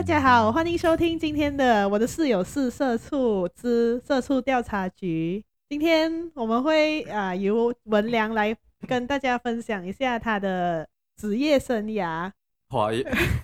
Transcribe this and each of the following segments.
大家好，欢迎收听今天的《我的室友是社畜之社畜调查局》。今天我们会啊、呃、由文良来跟大家分享一下他的职业生涯。哇，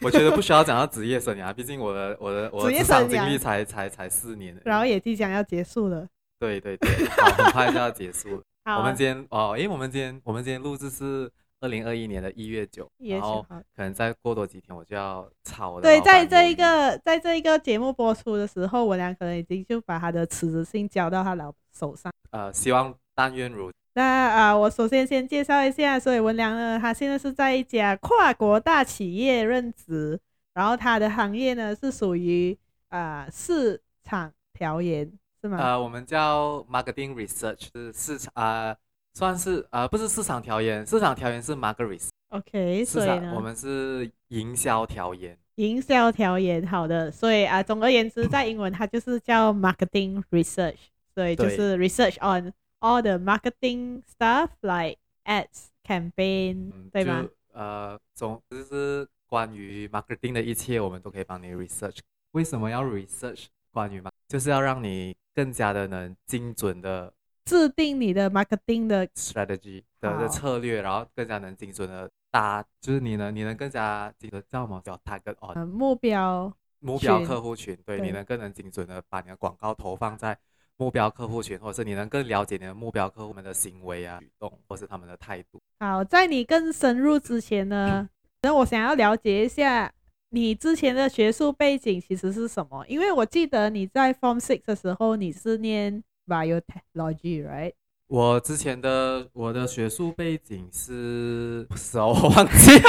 我觉得不需要讲到职业生涯，毕竟我的我的我的职场经历才才才四年，然后也即将要结束了。对对对，好，很快就要结束了。好，我们今天哦，因为我们今天我们今天录制是。二零二一年的一月九，然后可能再过多几天我就要炒了。对，在这一个在这一个节目播出的时候，文良可能已经就把他的辞职信交到他老手上。呃，希望但愿如。那啊、呃，我首先先介绍一下，所以文良呢，他现在是在一家跨国大企业任职，然后他的行业呢是属于啊、呃、市场调研，是吗？呃，我们叫 marketing research，是市场啊。呃算是呃，不是市场调研，市场调研是 market OK，所以呢，我们是营销调研。营销调研，好的，所以啊，总而言之，在英文它就是叫 marketing research，所以就是 research on all the marketing stuff like ads campaign，、嗯、对吗？呃，总之是关于 marketing 的一切，我们都可以帮你 research。为什么要 research 关于 marketing？就是要让你更加的能精准的。制定你的 marketing 的 strategy 的的策略，然后更加能精准的搭，就是你能你能更加这个叫什么叫 target on 目标目标客户群，对，对你能更能精准的把你的广告投放在目标客户群，或者是你能更了解你的目标客户们的行为啊、举动，或是他们的态度。好，在你更深入之前呢，那我想要了解一下你之前的学术背景其实是什么？因为我记得你在 Form Six 的时候你是念。Biotechnology，right？我之前的我的学术背景是，不是哦，我忘记了，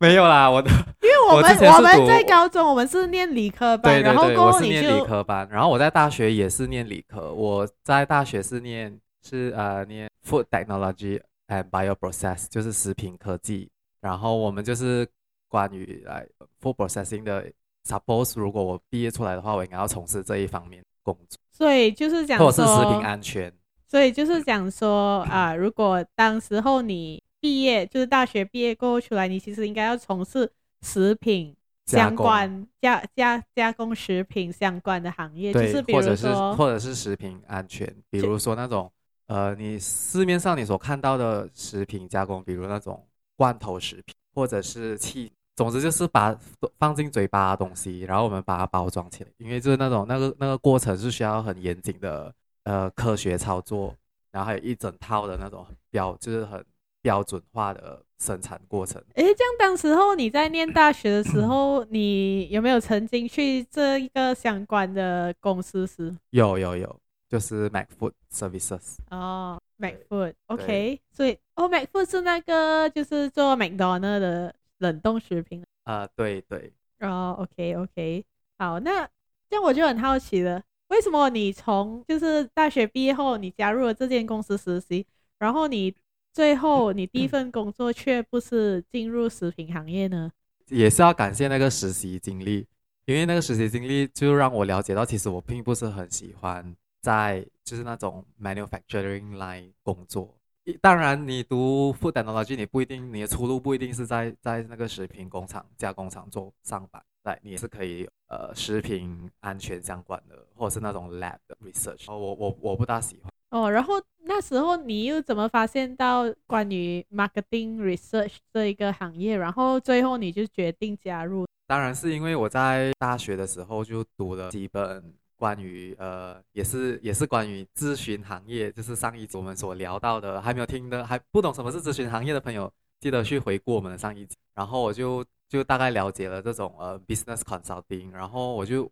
没有啦，我的，因为我们我，我们在高中我们是念理科班，对对对，然后过后我是念理科班，然后我在大学也是念理科，我在大学是念是呃念 Food Technology and Bioprocess，就是食品科技，然后我们就是关于来 Food Processing 的。Suppose 如果我毕业出来的话，我应该要从事这一方面工作。所以就是讲说，或者是食品安全。所以就是讲说啊，如果当时候你毕业，就是大学毕业过后出来，你其实应该要从事食品相关加加加工食品相关的行业，就是比如说或者是或者是食品安全，比如说那种呃，你市面上你所看到的食品加工，比如那种罐头食品，或者是气。总之就是把放进嘴巴的东西，然后我们把它包装起来，因为就是那种那个那个过程是需要很严谨的呃科学操作，然后还有一整套的那种标就是很标准化的生产过程。诶，这样当时候你在念大学的时候，你有没有曾经去这一个相关的公司是？有有有，就是 MacFood Services。哦，MacFood，OK，所以哦，MacFood 是那个就是做 McDonald 的。冷冻食品啊、呃，对对，哦、oh，OK OK，好，那这样我就很好奇了，为什么你从就是大学毕业后，你加入了这间公司实习，然后你最后你第一份工作却不是进入食品行业呢？也是要感谢那个实习经历，因为那个实习经历就让我了解到，其实我并不是很喜欢在就是那种 manufacturing line 工作。当然，你读 food technology，你不一定你的出路不一定是在在那个食品工厂加工厂做上班，对，你也是可以呃食品安全相关的，或者是那种 lab 的 research。哦，我我我不大喜欢。哦，然后那时候你又怎么发现到关于 marketing research 这一个行业？然后最后你就决定加入？当然是因为我在大学的时候就读了几本。关于呃，也是也是关于咨询行业，就是上一集我们所聊到的，还没有听的，还不懂什么是咨询行业的朋友，记得去回顾我们的上一集。然后我就就大概了解了这种呃 business consulting，然后我就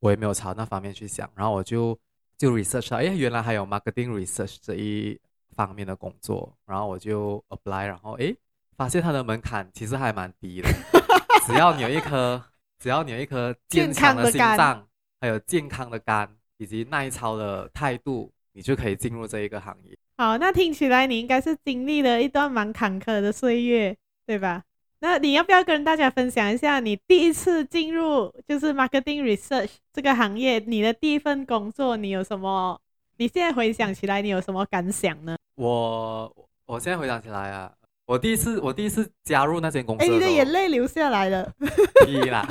我也没有朝那方面去想，然后我就就 research 到，哎，原来还有 marketing research 这一方面的工作，然后我就 apply，然后哎，发现它的门槛其实还蛮低的，只要你有一颗 只要你有一颗健康的心脏。还有健康的肝以及耐操的态度，你就可以进入这一个行业。好，那听起来你应该是经历了一段蛮坎坷的岁月，对吧？那你要不要跟大家分享一下你第一次进入就是 marketing research 这个行业，你的第一份工作，你有什么？你现在回想起来，你有什么感想呢？我我现在回想起来啊，我我第一次我第一次加入那间公司，哎，你的眼泪流下来了。第一啦，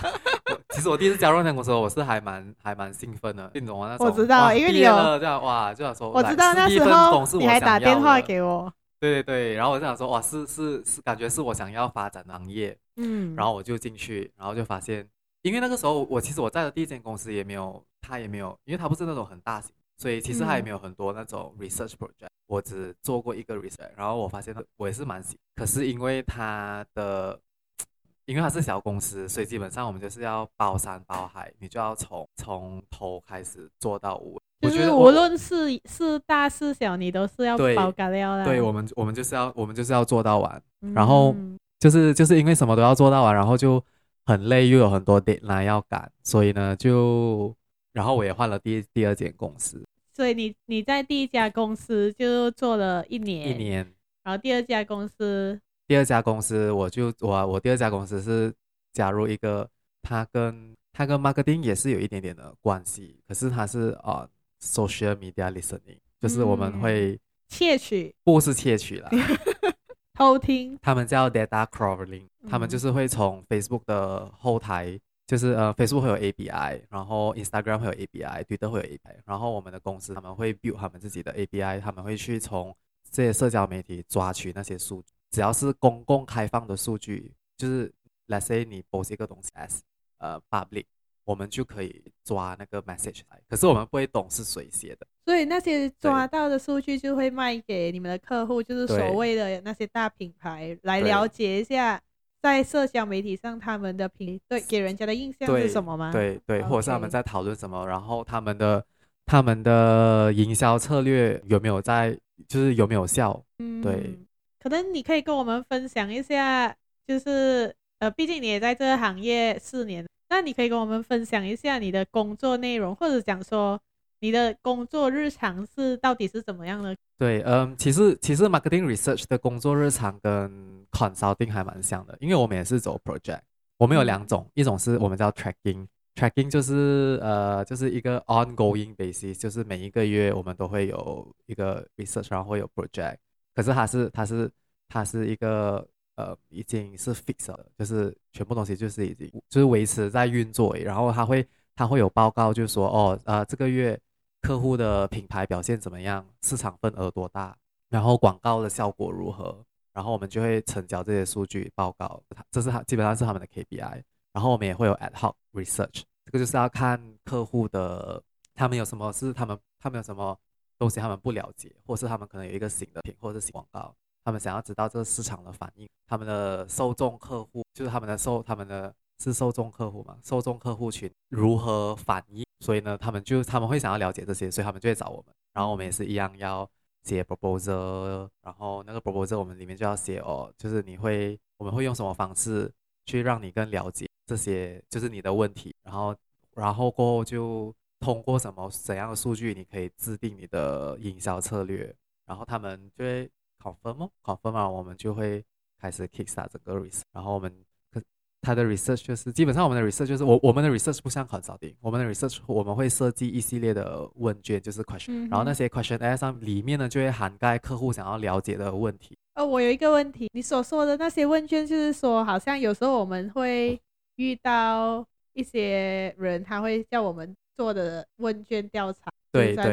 其实我第一次加入那间公司，我是还蛮还蛮兴奋的，你懂吗？我知道，因为你有这样哇，就想说，我知道那时候你还打电话给我。对对对，然后我就想说，哇，是是是，感觉是我想要发展的行业，嗯，然后我就进去，然后就发现，因为那个时候我其实我在的第一间公司也没有，他也没有，因为他不是那种很大型，所以其实他也没有很多那种 research project，嗯，我只做过一个 research，然后我发现我也是蛮喜，可是因为他的，因为他是小公司，所以基本上我们就是要包山包海，你就要从从头开始做到尾。我觉得无论是是大是小，你都是要包干料的。对，我们我们就是要我们就是要做到完，嗯、然后就是就是因为什么都要做到完，然后就很累，又有很多 deadline 要赶，所以呢就然后我也换了第第二间公司。所以你你在第一家公司就做了一年，一年，然后第二家公司，第二家公司我就我我第二家公司是加入一个，他跟他跟 marketing 也是有一点点的关系，可是他是啊。Social media listening，就是我们会窃取，不是窃取啦，偷听。他们叫 data crawling，他们就是会从 Facebook 的后台，就是呃 Facebook 会有 ABI，然后 Instagram 会有 ABI，Twitter 会有 API，然后我们的公司他们会 build 他们自己的 ABI，他们会去从这些社交媒体抓取那些数据，只要是公共开放的数据，就是 Let's say 你 post 一个东西 as 呃 public。我们就可以抓那个 message 来，可是我们不会懂是谁写的，所以那些抓到的数据就会卖给你们的客户，就是所谓的那些大品牌来了解一下，在社交媒体上他们的评对给人家的印象是什么吗？对对，对，或者是他们在讨论什么，然后他们的他们的营销策略有没有在，就是有没有效？嗯，对，可能你可以跟我们分享一下，就是呃，毕竟你也在这个行业四年。那你可以跟我们分享一下你的工作内容，或者讲说你的工作日常是到底是怎么样的？对，嗯，其实其实 marketing research 的工作日常跟 consulting 还蛮像的，因为我们也是走 project，我们有两种，嗯、一种是我们叫 tracking，tracking 就是呃就是一个 ongoing basis，就是每一个月我们都会有一个 research，然后会有 project，可是它是它是它是一个。呃，已经是 fix 了，就是全部东西就是已经就是维持在运作，然后它会它会有报告，就是说哦，呃，这个月客户的品牌表现怎么样，市场份额多大，然后广告的效果如何，然后我们就会成交这些数据报告，这是他基本上是他们的 KPI，然后我们也会有 ad hoc research，这个就是要看客户的他们有什么是他们他们有什么东西他们不了解，或是他们可能有一个新的品或者是新广告。他们想要知道这个市场的反应，他们的受众客户就是他们的受，他们的是受众客户嘛？受众客户群如何反应？所以呢，他们就他们会想要了解这些，所以他们就会找我们。然后我们也是一样要写 proposal，然后那个 proposal 我们里面就要写哦，就是你会我们会用什么方式去让你更了解这些，就是你的问题。然后然后过后就通过什么怎样的数据，你可以制定你的营销策略。然后他们就会。confirm 吗？confirm 嘛，我们就会开始 kickstart 这个 r i s e。然后我们他的 research 就是基本上我们的 research 就是我我们的 research 不像 consulting，我们的 research 我们会设计一系列的问卷，就是 question，、嗯、然后那些 questionnaire 上里面呢就会涵盖客户想要了解的问题。呃，我有一个问题，你所说的那些问卷，就是说好像有时候我们会遇到一些人，他会叫我们做的问卷调查。对对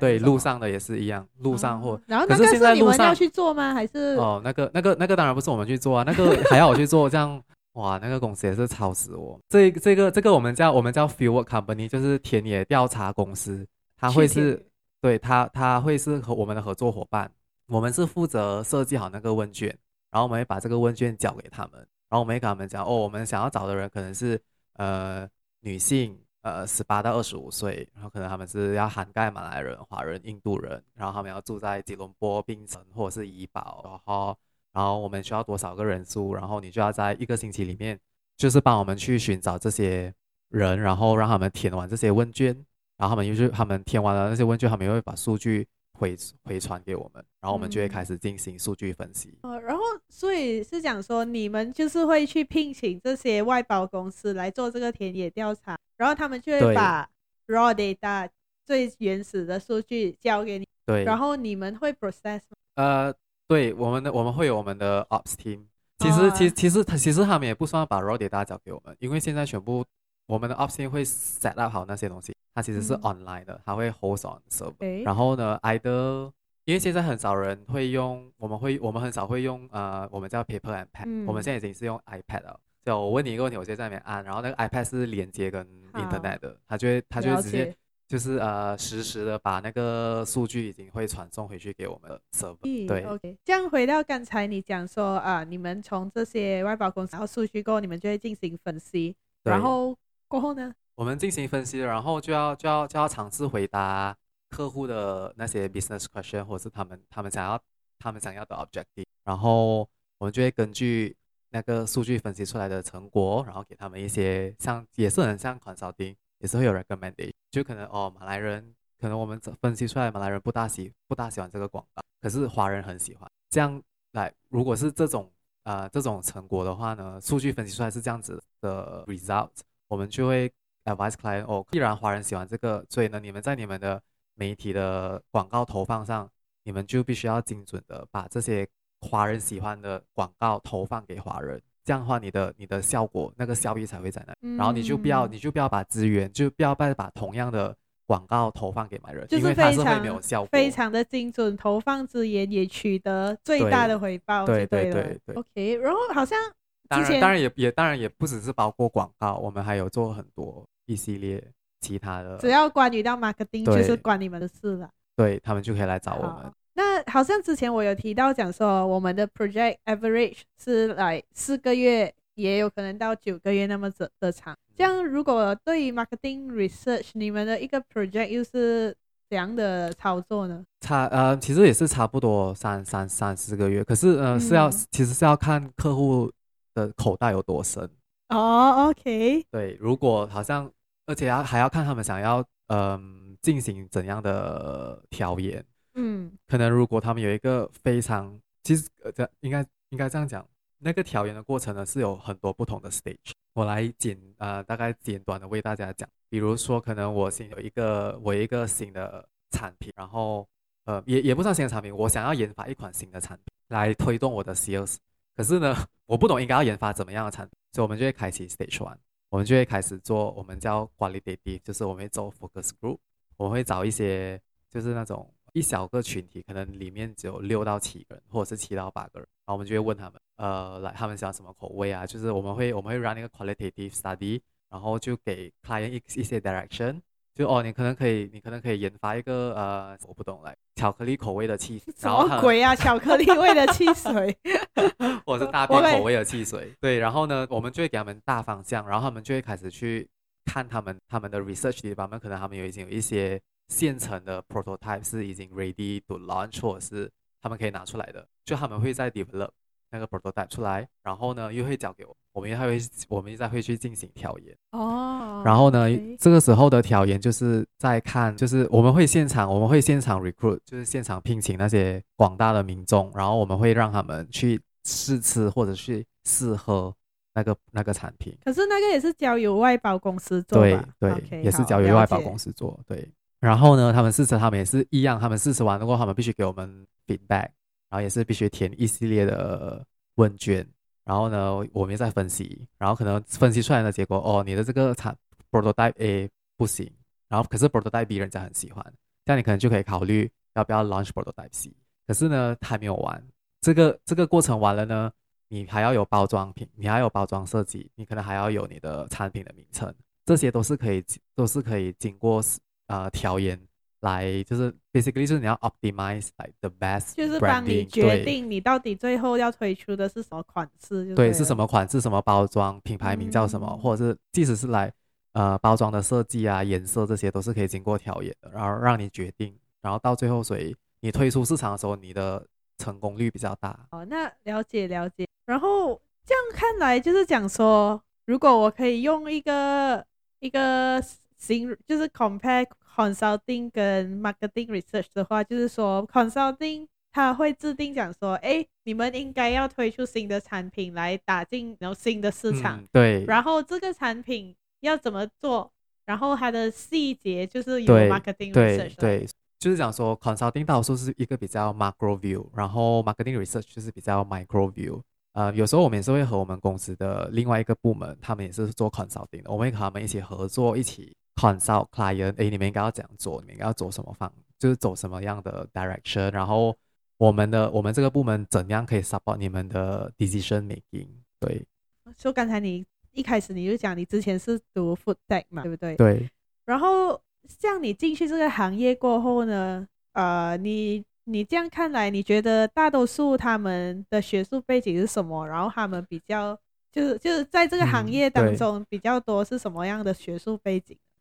对，路上的也是一样，路上或、嗯、然后那个是你们要去做吗？还是哦，那个那个那个当然不是我们去做啊，那个还要我去做，这样哇，那个公司也是吵死我。这这个这个我们叫我们叫 Fieldwork Company，就是田野调查公司，它会是对它它会是和我们的合作伙伴，我们是负责设计好那个问卷，然后我们会把这个问卷交给他们，然后我们会跟他们讲哦，我们想要找的人可能是呃女性。呃，十八到二十五岁，然后可能他们是要涵盖马来人、华人、印度人，然后他们要住在吉隆坡、槟城或者是怡保，然后，然后我们需要多少个人数，然后你就要在一个星期里面，就是帮我们去寻找这些人，然后让他们填完这些问卷，然后他们就是他们填完了那些问卷，他们又会把数据。回回传给我们，然后我们就会开始进行数据分析。呃、嗯，然后所以是讲说，你们就是会去聘请这些外包公司来做这个田野调查，然后他们就会把 raw data 最原始的数据交给你。对。然后你们会 process 吗？呃，对，我们的我们会有我们的 Ops team。其实，其，其实他其实他们也不算把 raw data 交给我们，因为现在全部我们的 Ops team 会 set up 好那些东西，它其实是 online 的，它会 host on server。然后呢，either 因为现在很少人会用，我们会我们很少会用呃，我们叫 paper and pad，我们现在已经是用 iPad 了。就我问你一个问题，我就在那边按，然后那个 iPad 是连接跟 internet 的，它就会它就会直接。就是呃，实时的把那个数据已经会传送回去给我们的 server。对，OK。这样回到刚才你讲说啊、呃，你们从这些外包公司然后数据过后，你们就会进行分析，然后过后呢？我们进行分析，然后就要就要就要尝试回答客户的那些 business question，或者是他们他们想要他们想要的 objective，然后我们就会根据那个数据分析出来的成果，然后给他们一些像也是很像 consulting。也是会有 recommendation，就可能哦，马来人可能我们分析出来，马来人不大喜不大喜欢这个广告，可是华人很喜欢。这样来，如果是这种呃这种成果的话呢，数据分析出来是这样子的 result，我们就会 advise client 哦，既然华人喜欢这个，所以呢，你们在你们的媒体的广告投放上，你们就必须要精准的把这些华人喜欢的广告投放给华人。这样的话，你的你的效果那个效益才会在那，嗯、然后你就不要你就不要把资源就不要再把同样的广告投放给买人，就是因为它是会没有效果，非常的精准，投放资源也取得最大的回报对，对对对对。OK，然后好像当然当然也也当然也不只是包括广告，我们还有做很多一系列其他的，只要关于到 marketing 就是关你们的事了，对他们就可以来找我们。那好像之前我有提到讲说，我们的 project average 是来四个月，也有可能到九个月那么的的长。这样如果对于 marketing research，你们的一个 project 又是怎样的操作呢？差呃，其实也是差不多三三三四个月，可是呃是要、嗯、其实是要看客户的口袋有多深。哦，OK。对，如果好像，而且要还要看他们想要嗯、呃、进行怎样的调研。嗯，可能如果他们有一个非常，其实呃，这应该应该这样讲，那个调研的过程呢是有很多不同的 stage。我来简呃大概简短的为大家讲，比如说可能我新有一个我一个新的产品，然后呃也也不算新的产品，我想要研发一款新的产品来推动我的 sales，可是呢 我不懂应该要研发怎么样的产品，所以我们就会开启 stage one，我们就会开始做我们叫 qualitative，就是我们会做 focus group，我们会找一些就是那种。一小个群体，可能里面只有六到七个人，或者是七到八个人，然后我们就会问他们，呃，来他们喜欢什么口味啊？就是我们会我们会 run 一个 qualitative study，然后就给 client 一一些 direction，就哦，你可能可以，你可能可以研发一个呃，我不懂来巧克力口味的汽水，什么鬼啊？巧克力味的汽水，或者是大便口味的汽水，对，然后呢，我们就会给他们大方向，然后他们就会开始去看他们他们的 research 里边，可能他们有已经有一些。现成的 prototype 是已经 ready to launch，或者是他们可以拿出来的，就他们会再 develop 那个 prototype 出来，然后呢又会交给我，我们又还会我们再会去进行调研。哦，然后呢.这个时候的调研就是在看，就是我们会现场我们会现场 recruit，就是现场聘请那些广大的民众，然后我们会让他们去试吃或者去试喝那个那个产品。可是那个也是交由外包公司做吧？对对也是交由外包公司做，对。然后呢，他们试吃，他们也是一样，他们试吃完过后，他们必须给我们 feedback，然后也是必须填一系列的问卷，然后呢，我们也在分析，然后可能分析出来的结果，哦，你的这个产 prototype A 不行，然后可是 prototype B 人家很喜欢，这样你可能就可以考虑要不要 launch prototype C。可是呢，还没有完，这个这个过程完了呢，你还要有包装品，你还有包装设计，你可能还要有你的产品的名称，这些都是可以都是可以经过。呃，调研来就是 basically 就是你要 optimize like the best，就是帮你决定你到底最后要推出的是什么款式，对，对，是什么款式，什么包装，品牌名叫什么，嗯、或者是即使是来呃包装的设计啊、颜色这些都是可以经过调研的，然后让你决定，然后到最后所以你推出市场的时候，你的成功率比较大。哦，那了解了解。然后这样看来就是讲说，如果我可以用一个一个新就是 compare。Consulting 跟 Marketing Research 的话，就是说 Consulting 他会制定讲说，哎，你们应该要推出新的产品来打进然后新的市场，嗯，对。然后这个产品要怎么做，然后它的细节就是由 Marketing Research 对，就是讲说，consulting 大多数是一个比较 macro view，然后 marketing research 就是比较 micro view。呃，有时候我们也是会和我们公司的另外一个部门，他们也是做 consulting 的，我们会和他们一起合作，一起 consult client。诶，你们应该要怎样做？你们应该要走什么方？就是走什么样的 direction？然后我们的我们这个部门怎样可以 support 你们的 decision making？对。就刚才你一开始你就讲你之前是读 food tech 嘛，对不对？对。然后像你进去这个行业过后呢，呃，你你这样看来，你觉得大多数他们的学术背景是什么？然后他们比较就是就是在这个行业当中比较多是什么样的学术背景？嗯，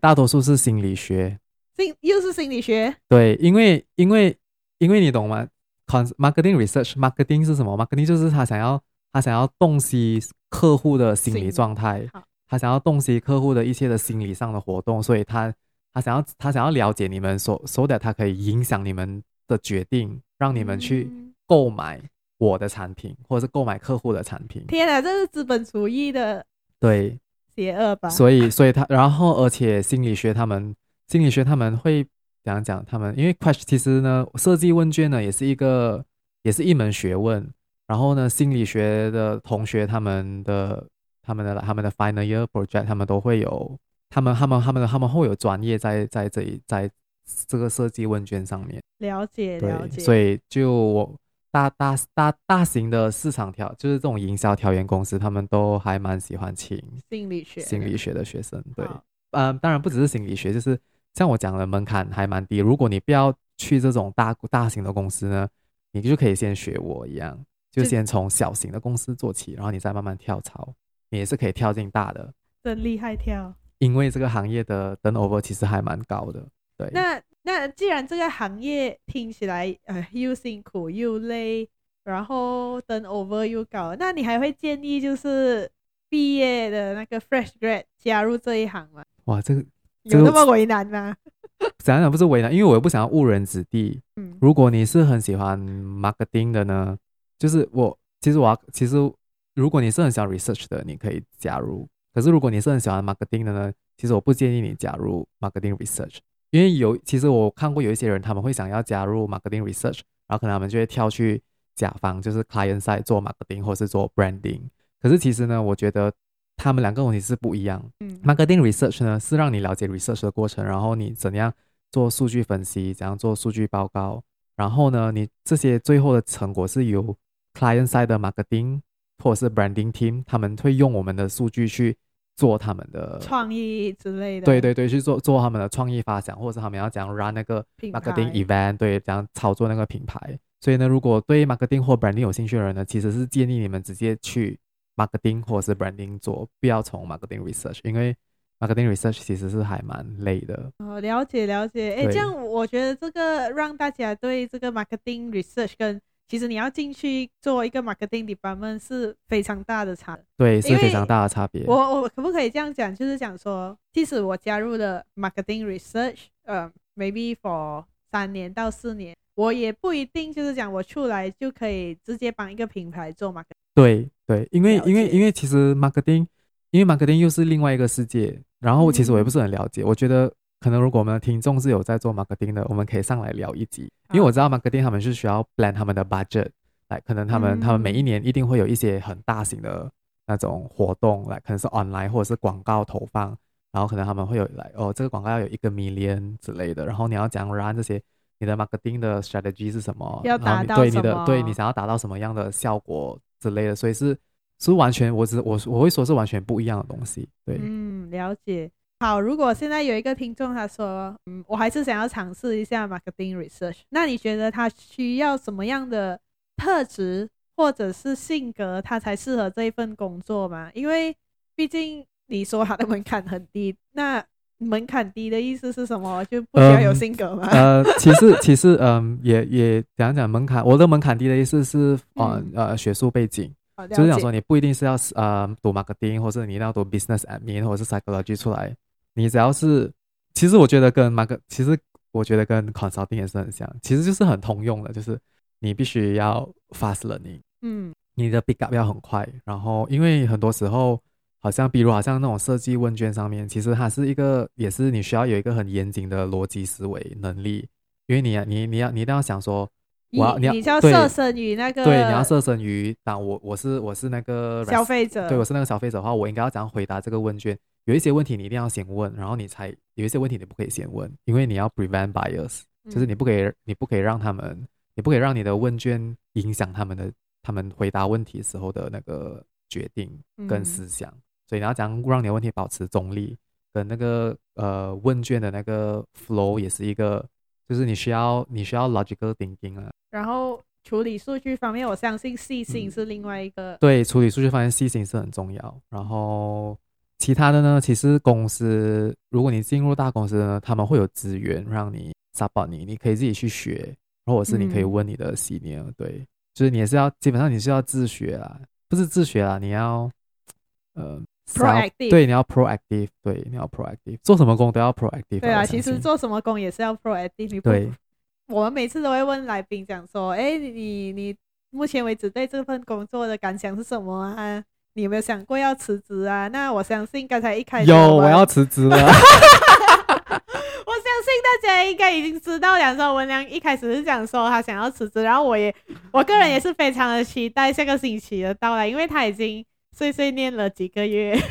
大多数是心理学，心又是心理学。对，因为因为因为你懂吗？Marketing research，marketing 是什么？marketing 就是他想要他想要洞悉客户的心理状态。他想要洞悉客户的一切的心理上的活动，所以他他想要他想要了解你们所说的，他可以影响你们的决定，让你们去购买我的产品，或者是购买客户的产品。天啊，这是资本主义的对邪恶吧？所以所以他然后而且心理学他们心理学他们会讲讲他们，因为 question 其实呢设计问卷呢也是一个也是一门学问，然后呢心理学的同学他们的。他们的他们的 final year project，他们都会有，他们他们他们他们会有专业在在这里，在这个设计问卷上面。了解了解。所以就我大大大大型的市场调，就是这种营销调研公司，他们都还蛮喜欢请心理学心理学的学生。对，嗯，当然不只是心理学，就是像我讲的门槛还蛮低。如果你不要去这种大大型的公司呢，你就可以先学我一样，就先从小型的公司做起，然后你再慢慢跳槽。你也是可以跳进大的，真厉害跳！因为这个行业的 turnover 其实还蛮高的。对，那那既然这个行业听起来呃又辛苦又累，然后 turnover 又高，那你还会建议就是毕业的那个 fresh grad 加入这一行吗？哇，这个、这个、有那么为难吗？想想不是为难，因为我又不想要误人子弟。嗯，如果你是很喜欢 marketing 的呢，就是我其实我要其实。如果你是很喜欢 research 的，你可以加入。可是如果你是很喜欢 marketing 的呢，其实我不建议你加入 marketing research，因为有其实我看过有一些人他们会想要加入 marketing research，然后可能他们就会跳去甲方，就是 client side 做 marketing 或是做 branding。可是其实呢，我觉得他们两个问题是不一样。嗯，marketing research 呢是让你了解 research 的过程，然后你怎样做数据分析，怎样做数据报告，然后呢，你这些最后的成果是由 client side 的 marketing。或者是 branding team，他们会用我们的数据去做他们的创意之类的。对对对，去做做他们的创意发想，或者是他们要讲 run 那个 marketing event，对，这样操作那个品牌。所以呢，如果对 marketing 或 branding 有兴趣的人呢，其实是建议你们直接去 marketing 或者是 branding 做，不要从 marketing research，因为 marketing research 其实是还蛮累的。哦，了解了解。哎，这样我觉得这个让大家对这个 marketing research 跟其实你要进去做一个 marketing department 是非常大的差，对，是非常大的差别。我我可不可以这样讲？就是讲说，即使我加入了 marketing research，呃，maybe for 三年到四年，我也不一定就是讲我出来就可以直接帮一个品牌做 marketing。对对，因为因为因为其实 marketing，因为 marketing 又是另外一个世界。然后其实我也不是很了解，嗯、我觉得。可能如果我们的听众是有在做 marketing 的，我们可以上来聊一集，因为我知道 marketing 他们是需要 plan 他们的 budget，来可能他们、嗯、他们每一年一定会有一些很大型的那种活动，来可能是 online 或者是广告投放，然后可能他们会有来哦，这个广告要有一个 million 之类的，然后你要讲 run 这些，你的 marketing 的 strategy 是什么？要达到对你的对你想要达到什么样的效果之类的，所以是是完全我只我我会说是完全不一样的东西，对，嗯，了解。好，如果现在有一个听众他说，嗯，我还是想要尝试一下 marketing research，那你觉得他需要什么样的特质或者是性格，他才适合这一份工作吗？因为毕竟你说他的门槛很低，那门槛低的意思是什么？就不需要有性格吗？嗯、呃，其实 其实嗯，也也讲讲门槛，我的门槛低的意思是，呃、嗯、呃，学术背景，就是讲说你不一定是要呃读 marketing，或者你一定要读 business admin 或者是 psychology 出来。你只要是，其实我觉得跟 market，其实我觉得跟 consulting 也是很像，其实就是很通用的，就是你必须要 fast learning，嗯，你的 pick up 要很快，然后因为很多时候，好像比如好像那种设计问卷上面，其实它是一个，也是你需要有一个很严谨的逻辑思维能力，因为你要你你要你一定要想说，我要你要你要设身于那个对，你要设身于当我我是我是那个消费者，对，我是那个消费者的话，我应该要怎样回答这个问卷？有一些问题你一定要先问，然后你才有一些问题你不可以先问，因为你要 prevent bias，就是你不可以你不可以让他们，你不可以让你的问卷影响他们的他们回答问题时候的那个决定跟思想，嗯、所以你要怎样让你的问题保持中立，跟那个呃问卷的那个 flow 也是一个，就是你需要你需要 logical thinking 啊。然后处理数据方面，我相信细心是另外一个。嗯、对，处理数据方面细心是很重要。然后。其他的呢？其实公司，如果你进入大公司呢，他们会有资源让你 support 你，你可以自己去学，或者是你可以问你的 senior、嗯。对，就是你也是要基本上你是要自学啦，不是自学啦，你要呃 proactive，对，你要 proactive，对，你要 proactive，做什么工都要 proactive。对啊，其实做什么工也是要 proactive。对，我们每次都会问来宾讲说，哎，你你目前为止对这份工作的感想是什么啊？你有没有想过要辞职啊？那我相信刚才一开始有我要辞职了。我相信大家应该已经知道，梁说文良一开始是讲说他想要辞职，然后我也我个人也是非常的期待下个星期的到来，因为他已经碎碎念了几个月。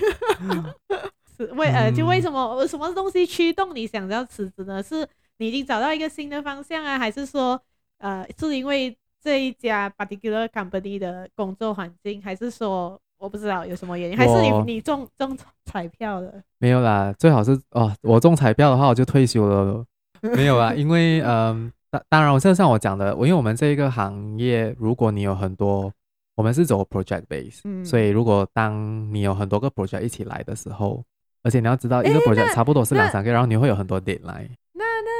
是为呃，就为什么什么东西驱动你想要辞职呢？是你已经找到一个新的方向啊，还是说呃，是因为这一家 particular company 的工作环境，还是说？我不知道有什么原因，还是你你中中彩票了？没有啦，最好是哦，我中彩票的话我就退休了。没有啊，因为嗯，当当然，我就像我讲的，我因为我们这一个行业，如果你有很多，我们是走 project base，嗯，所以如果当你有很多个 project 一起来的时候，而且你要知道一个 project 差不多是两三个，然后你会有很多 deadline。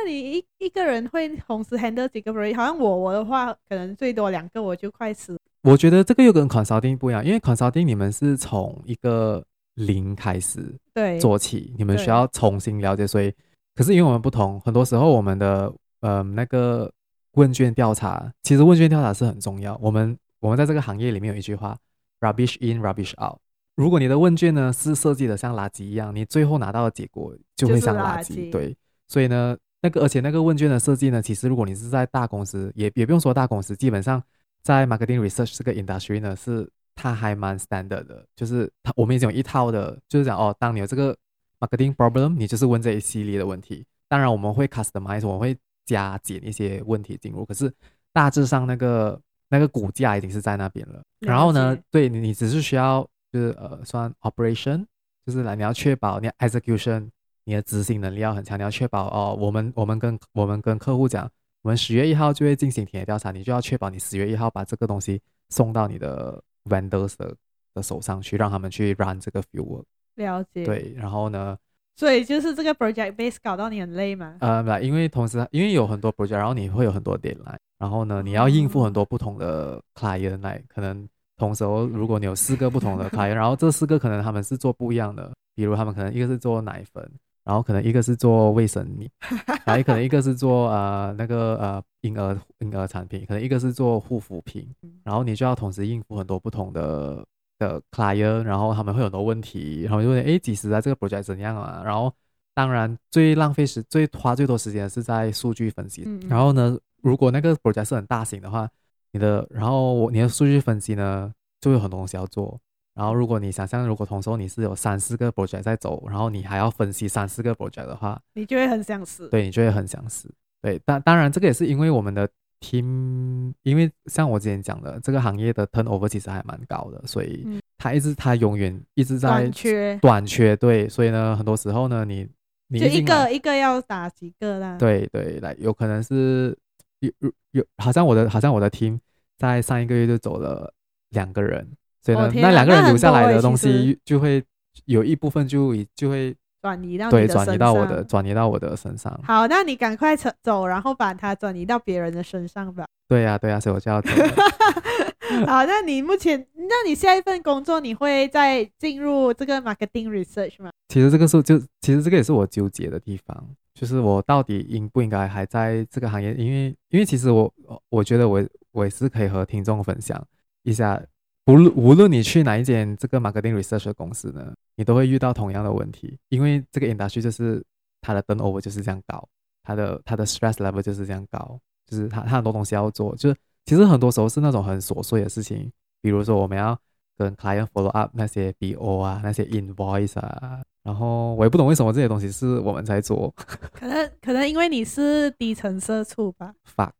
那那你一一个人会同时 handle 几个 project？好像我我的话，可能最多两个，我就快死。我觉得这个又跟 consulting 不一样，因为 consulting 你们是从一个零开始对做起，你们需要重新了解，所以可是因为我们不同，很多时候我们的呃那个问卷调查，其实问卷调查是很重要。我们我们在这个行业里面有一句话：rubbish in, rubbish out。如果你的问卷呢是设计的像垃圾一样，你最后拿到的结果就会像垃圾。就是垃圾。对，所以呢，那个而且那个问卷的设计呢，其实如果你是在大公司，也也不用说大公司，基本上。在 marketing research 这个 industry 呢，是它还蛮 standard 的，就是它我们已经有一套的，就是讲哦，当你有这个 marketing problem，你就是问这一系列的问题。当然我们会 customize，我们会加减一些问题进入，可是大致上那个那个骨架已经是在那边了。然后呢，对你你只是需要就是呃算 operation，就是来你要确保你 execution，你的执行能力要很强，你要确保哦，我们我们跟我们跟客户讲。我们十月一号就会进行田野调查，你就要确保你十月一号把这个东西送到你的 vendors 的的手上去，让他们去 run 这个 fieldwork。了解。对，然后呢？所以就是这个 project base 搞到你很累吗？呃，因为同时因为有很多 project，然后你会有很多 deadline，然后呢，你要应付很多不同的 client，来可能同时如果你有四个不同的 client，然后这四个可能他们是做不一样的，比如他们可能一个是做奶粉。然后可能一个是做卫生棉，然后也可能一个是做呃那个呃婴儿婴儿产品，可能一个是做护肤品，然后你就要同时应付很多不同的的 client，然后他们会有很多问题，然后就问哎，几时啊这个 project 怎样啊？然后当然最浪费时最花最多时间是在数据分析。然后呢，如果那个 project 是很大型的话，你的然后你的数据分析呢就有很多东西要做。然后，如果你想象，如果同时你是有三四个 project 在走，然后你还要分析三四个 project 的话，你就会很想死。对，你就会很想死。对，当当然，这个也是因为我们的 team，因为像我之前讲的，这个行业的 turnover 其实还蛮高的，所以他一直他永远一直在短缺。短缺，对，所以呢，很多时候呢，你你就一个一个要打几个啦。对对，来，有可能是有有，好像我的好像我的 team 在上一个月就走了两个人。所以呢，那两个人留下来的东西就会有一部分就就会转移到对转移到我的转移到我的身上。好，那你赶快走，然后把它转移到别人的身上吧。对呀，对呀，所以我就要走。好，那你目前，那你下一份工作你会再进入这个 marketing research 吗？其实这个是就其实这个也是我纠结的地方，就是我到底应不应该还在这个行业？因为因为其实我我觉得我我也是可以和听众分享一下。无论无论你去哪一间这个 marketing research 的公司呢，你都会遇到同样的问题，因为这个 industry 就是它的 turnover 就是这样高，它的它的 stress level 就是这样高，就是它它很多东西要做，就是其实很多时候是那种很琐碎的事情，比如说我们要跟 client follow up 那些 BO 啊，那些 invoice 啊，然后我也不懂为什么这些东西是我们在做，可能可能因为你是低层社畜吧，fuck，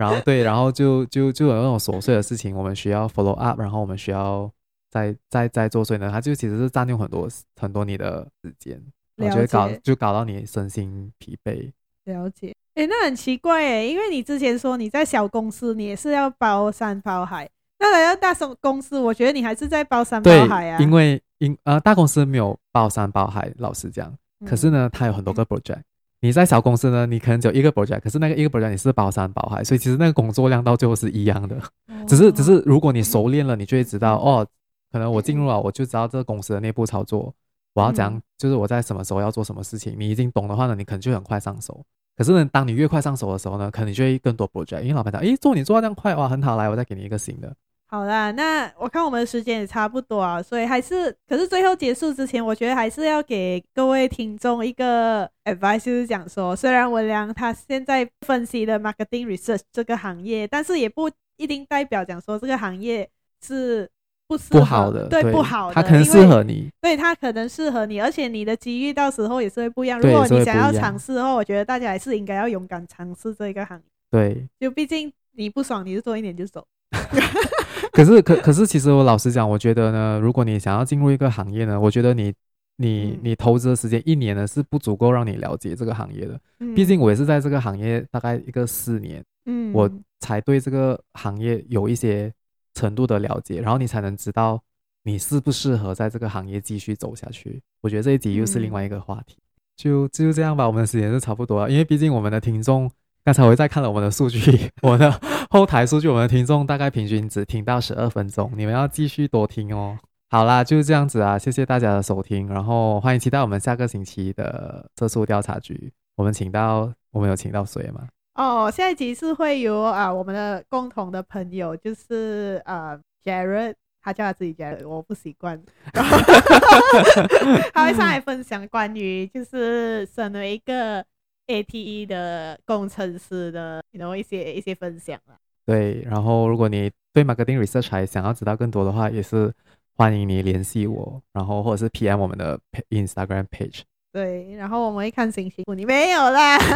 然后对，然后就就就有那种琐碎的事情，我们需要 follow up，然后我们需要再再再做，所以呢，它就其实是占用很多很多你的时间。我觉得搞就搞到你身心疲惫。了解，哎，那很奇怪哎，因为你之前说你在小公司，你也是要包山包海，那来到大公司，我觉得你还是在包山包海啊。因为因呃大公司没有包山包海，老实讲，可是呢，它有很多个 project。嗯、你在小公司呢，你可能只有一个 project，可是那个一个 project 你是包山包海，所以其实那个工作量到最后是一样的。哦、只是只是如果你熟练了，你就会知道哦，可能我进入了，我就知道这个公司的内部操作。我要怎样，就是我在什么时候要做什么事情，你已经懂的话呢，你可能就很快上手。可是呢，当你越快上手的时候呢，可能你就会更多 project，因为老板讲，诶，做你做到这样快哇，很好，来，我再给你一个新的。好啦，那我看我们的时间也差不多啊，所以还是，可是最后结束之前，我觉得还是要给各位听众一个 advice，就是讲说，虽然文良他现在分析的 marketing research 这个行业，但是也不一定代表讲说这个行业是。不适合不好的，对，对不好的，他可能适合你，对，他可能适合你，而且你的机遇到时候也是会不一样。如果你想要尝试的话，我觉得大家还是应该要勇敢尝试这个行业。对，就毕竟你不爽，你就做一年就走。可是，可可是，其实我老实讲，我觉得呢，如果你想要进入一个行业呢，我觉得你你你投资的时间一年呢是不足够让你了解这个行业的。嗯，毕竟我也是在这个行业大概一个四年，嗯，我才对这个行业有一些。程度的了解，然后你才能知道你适不适合在这个行业继续走下去。我觉得这一集又是另外一个话题，嗯、就就这样吧。我们的时间是差不多了，因为毕竟我们的听众，刚才我在看了我们的数据，我的后台数据，我们的听众大概平均只听到十二分钟，你们要继续多听哦。好啦，就是这样子啊，谢谢大家的收听，然后欢迎期待我们下个星期的社畜调查局。我们请到，我们有请到谁吗？哦，下一集是会有啊，我们的共同的朋友，就是呃，Jared，他叫他自己 Jared，我不习惯。他会上来分享关于就是身为一个 ATE 的工程师的，然后一些一些分享了。对，然后如果你对 marketing research 还想要知道更多的话，也是欢迎你联系我，然后或者是 PM 我们的 Instagram page。对，然后我们会看星星，你没有啦。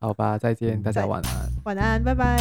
好吧，再见，大家晚安。晚安，拜拜。